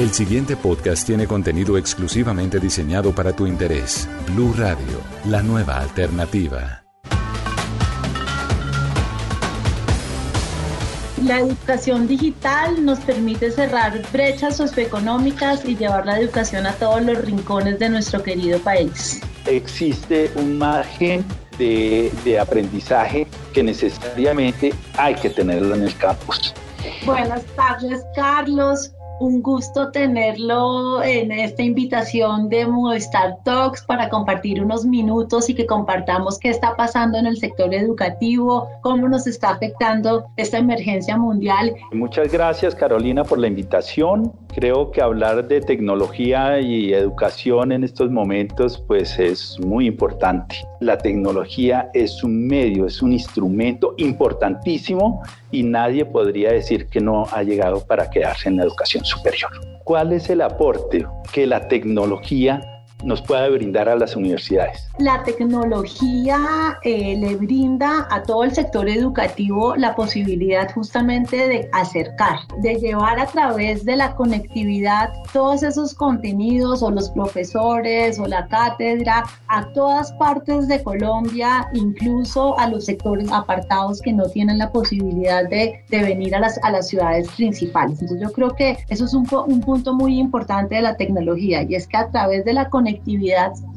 El siguiente podcast tiene contenido exclusivamente diseñado para tu interés. Blue Radio, la nueva alternativa. La educación digital nos permite cerrar brechas socioeconómicas y llevar la educación a todos los rincones de nuestro querido país. Existe un margen de, de aprendizaje que necesariamente hay que tenerlo en el campus. Buenas tardes, Carlos. Un gusto tenerlo en esta invitación de Movistar Talks para compartir unos minutos y que compartamos qué está pasando en el sector educativo, cómo nos está afectando esta emergencia mundial. Muchas gracias Carolina por la invitación. Creo que hablar de tecnología y educación en estos momentos pues es muy importante. La tecnología es un medio, es un instrumento importantísimo y nadie podría decir que no ha llegado para quedarse en la educación superior. ¿Cuál es el aporte que la tecnología nos puede brindar a las universidades? La tecnología eh, le brinda a todo el sector educativo la posibilidad justamente de acercar, de llevar a través de la conectividad todos esos contenidos o los profesores o la cátedra a todas partes de Colombia, incluso a los sectores apartados que no tienen la posibilidad de, de venir a las, a las ciudades principales. Entonces yo creo que eso es un, un punto muy importante de la tecnología y es que a través de la conectividad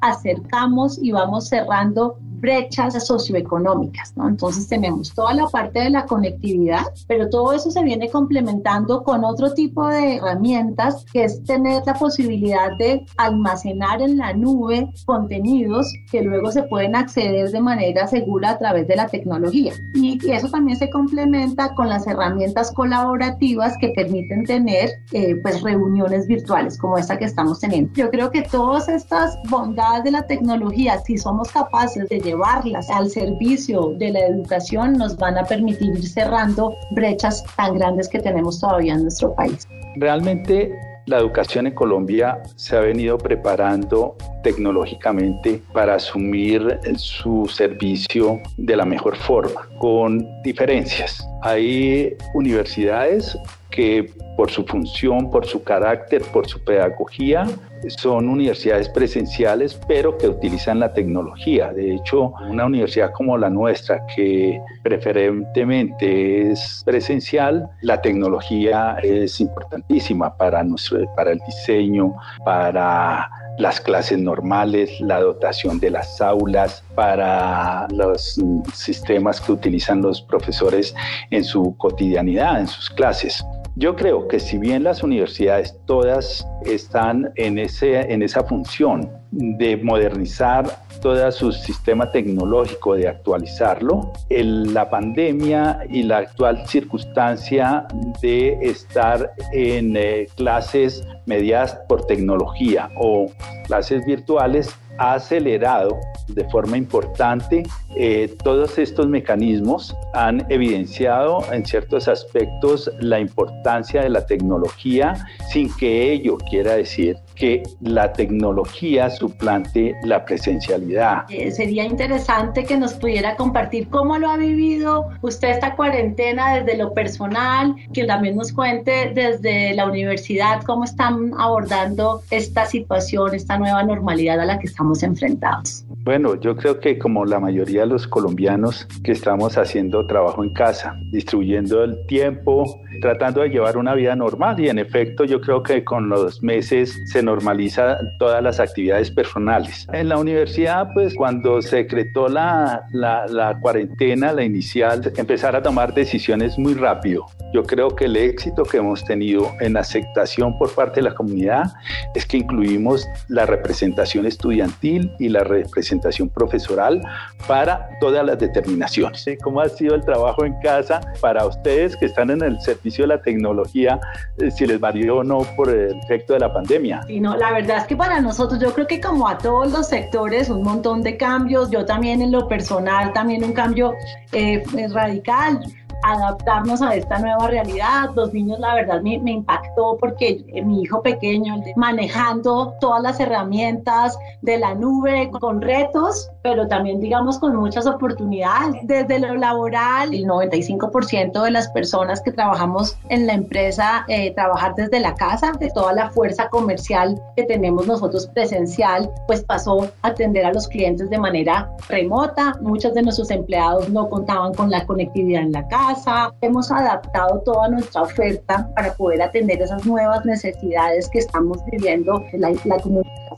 acercamos y vamos cerrando brechas socioeconómicas, ¿no? Entonces tenemos toda la parte de la conectividad, pero todo eso se viene complementando con otro tipo de herramientas, que es tener la posibilidad de almacenar en la nube contenidos que luego se pueden acceder de manera segura a través de la tecnología. Y, eso también se complementa con las herramientas colaborativas que permiten tener eh, pues reuniones virtuales como esta que estamos teniendo. Yo creo que todas estas bondades de la tecnología, si somos capaces de llevarlas al servicio de la educación nos van a permitir ir cerrando brechas tan grandes que tenemos todavía en nuestro país. Realmente la educación en Colombia se ha venido preparando tecnológicamente para asumir su servicio de la mejor forma, con diferencias. Hay universidades que por su función, por su carácter, por su pedagogía, son universidades presenciales, pero que utilizan la tecnología. De hecho, una universidad como la nuestra, que preferentemente es presencial, la tecnología es importantísima para, nuestro, para el diseño, para las clases normales, la dotación de las aulas, para los sistemas que utilizan los profesores en su cotidianidad, en sus clases. Yo creo que si bien las universidades todas están en, ese, en esa función de modernizar todo su sistema tecnológico, de actualizarlo, la pandemia y la actual circunstancia de estar en eh, clases mediadas por tecnología o clases virtuales ha acelerado de forma importante eh, todos estos mecanismos, han evidenciado en ciertos aspectos la importancia de la tecnología sin que ello quiera decir que la tecnología suplante la presencialidad. Eh, sería interesante que nos pudiera compartir cómo lo ha vivido usted esta cuarentena desde lo personal, que también nos cuente desde la universidad cómo están abordando esta situación, esta nueva normalidad a la que estamos enfrentados. Bueno, yo creo que como la mayoría de los colombianos que estamos haciendo trabajo en casa, distribuyendo el tiempo, tratando de llevar una vida normal y en efecto yo creo que con los meses se normaliza todas las actividades personales. En la universidad, pues cuando se decretó la, la, la cuarentena, la inicial, empezar a tomar decisiones muy rápido. Yo creo que el éxito que hemos tenido en aceptación por parte de la comunidad es que incluimos la representación estudiantil y la representación profesoral para todas las determinaciones. ¿Cómo ha sido el trabajo en casa para ustedes que están en el servicio de la tecnología, eh, si les varió o no por el efecto de la pandemia? Sí, no, la verdad es que para nosotros, yo creo que como a todos los sectores, un montón de cambios, yo también en lo personal, también un cambio eh, radical adaptarnos a esta nueva realidad. Los niños, la verdad, me, impactó porque mi hijo pequeño, manejando todas las herramientas de la nube con retos, pero también digamos con muchas oportunidades. Desde lo laboral, el 95% de las personas que trabajamos en la empresa eh, trabajar desde la casa, de toda la fuerza comercial que tenemos nosotros presencial, pues pasó a atender a los clientes de manera remota. Muchos de nuestros empleados no contaban con la conectividad en la casa. Hemos adaptado toda nuestra oferta para poder atender esas nuevas necesidades que estamos viviendo. La, la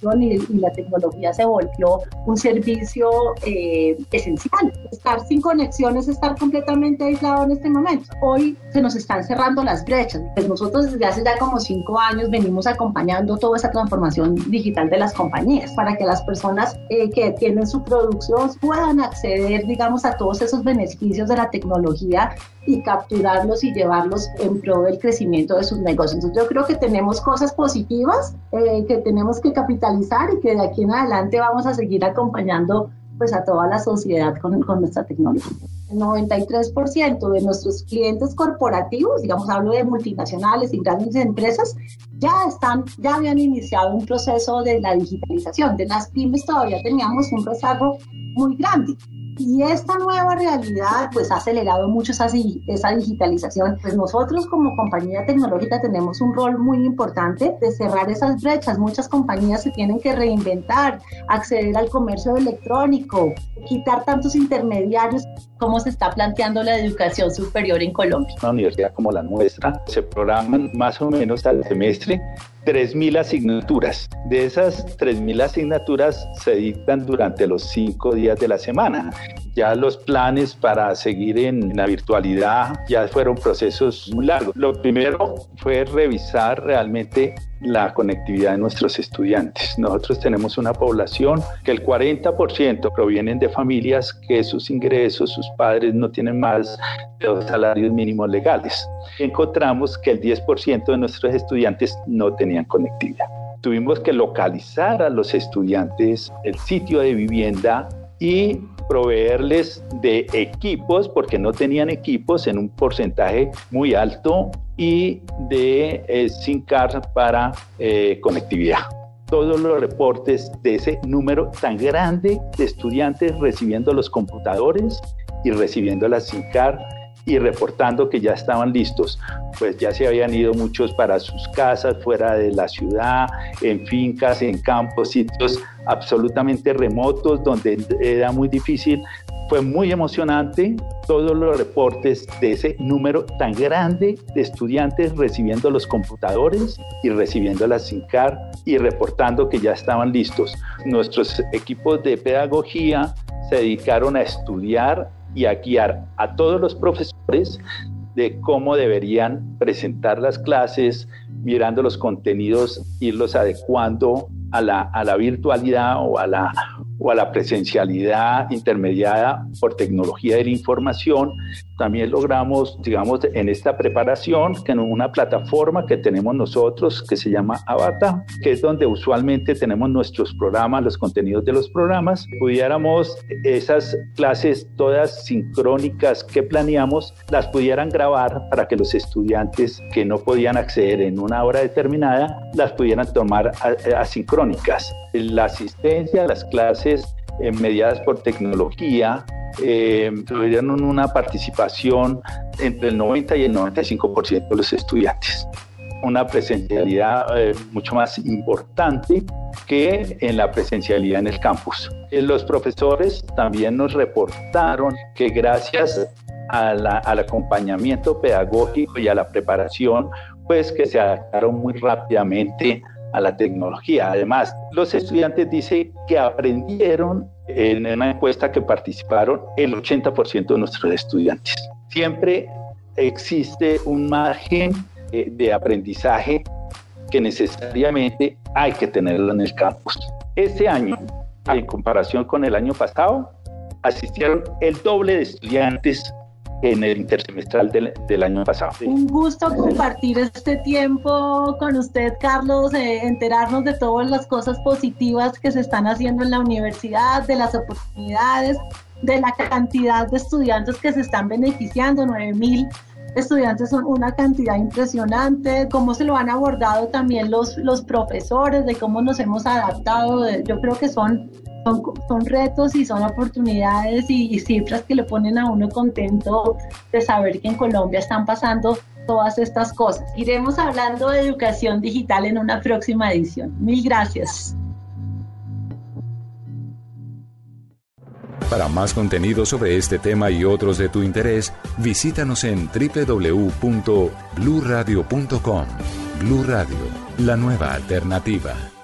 comunicación y, y la tecnología se volvió un servicio eh, esencial. Estar sin conexiones, estar completamente aislado en este momento. Hoy se nos están cerrando las brechas. Pues nosotros desde hace ya como cinco años venimos acompañando toda esa transformación digital de las compañías para que las personas eh, que tienen su producción puedan acceder, digamos, a todos esos beneficios de la tecnología y capturarlos y llevarlos en pro del crecimiento de sus negocios. Entonces yo creo que tenemos cosas positivas eh, que tenemos que capitalizar y que de aquí en adelante vamos a seguir acompañando pues a toda la sociedad con, con nuestra tecnología. El 93% de nuestros clientes corporativos, digamos, hablo de multinacionales y grandes empresas, ya están, ya habían iniciado un proceso de la digitalización. De las pymes todavía teníamos un rezago muy grande. Y esta nueva realidad pues ha acelerado mucho esa, digitalización. Pues nosotros como compañía tecnológica tenemos un rol muy importante de cerrar esas brechas. Muchas compañías se tienen que reinventar, acceder al comercio electrónico, quitar tantos intermediarios. ¿Cómo se está planteando la educación superior en Colombia? Una universidad como la nuestra se programan más o menos al semestre 3.000 asignaturas. De esas 3.000 asignaturas se dictan durante los cinco días de la semana. Ya los planes para seguir en la virtualidad ya fueron procesos muy largos. Lo primero fue revisar realmente la conectividad de nuestros estudiantes. Nosotros tenemos una población que el 40% provienen de familias que sus ingresos, sus padres no tienen más de los salarios mínimos legales. Encontramos que el 10% de nuestros estudiantes no tenían conectividad. Tuvimos que localizar a los estudiantes el sitio de vivienda y proveerles de equipos, porque no tenían equipos en un porcentaje muy alto, y de eh, SIM card para eh, conectividad. Todos los reportes de ese número tan grande de estudiantes recibiendo los computadores y recibiendo la SIM card y reportando que ya estaban listos, pues ya se habían ido muchos para sus casas, fuera de la ciudad, en fincas, en campos, sitios absolutamente remotos donde era muy difícil. Fue muy emocionante todos los reportes de ese número tan grande de estudiantes recibiendo los computadores y recibiendo la SINCAR y reportando que ya estaban listos. Nuestros equipos de pedagogía se dedicaron a estudiar y a guiar a todos los profesores de cómo deberían presentar las clases, mirando los contenidos, irlos adecuando a la, a la virtualidad o a la, o a la presencialidad intermediada por tecnología de la información. También logramos, digamos, en esta preparación, que en una plataforma que tenemos nosotros que se llama Avata, que es donde usualmente tenemos nuestros programas, los contenidos de los programas, pudiéramos esas clases todas sincrónicas que planeamos, las pudieran grabar para que los estudiantes que no podían acceder en una hora determinada, las pudieran tomar asincrónicas. La asistencia a las clases eh, mediadas por tecnología eh, tuvieron una participación entre el 90 y el 95% de los estudiantes. Una presencialidad eh, mucho más importante que en la presencialidad en el campus. Eh, los profesores también nos reportaron que gracias al acompañamiento pedagógico y a la preparación, pues que se adaptaron muy rápidamente a la tecnología. Además, los estudiantes dicen que aprendieron en una encuesta que participaron el 80% de nuestros estudiantes. Siempre existe un margen eh, de aprendizaje que necesariamente hay que tenerlo en el campus. Este año, en comparación con el año pasado, asistieron el doble de estudiantes en el intersemestral del, año pasado. Un gusto compartir este tiempo con usted, Carlos, eh, enterarnos de todas las cosas positivas que se están haciendo en la universidad, de las oportunidades, de la cantidad de estudiantes que se están beneficiando, 9000 estudiantes son una cantidad impresionante, cómo se lo han abordado también los, los profesores, de cómo nos hemos adaptado, yo creo que son son, retos y son oportunidades y, cifras que le ponen a uno contento de saber que en Colombia están pasando todas estas cosas. Iremos hablando de educación digital en una próxima edición. Mil gracias. Para más contenido sobre este tema y otros de tu interés, visítanos en www.bluradio.com. Blu Radio, la nueva alternativa.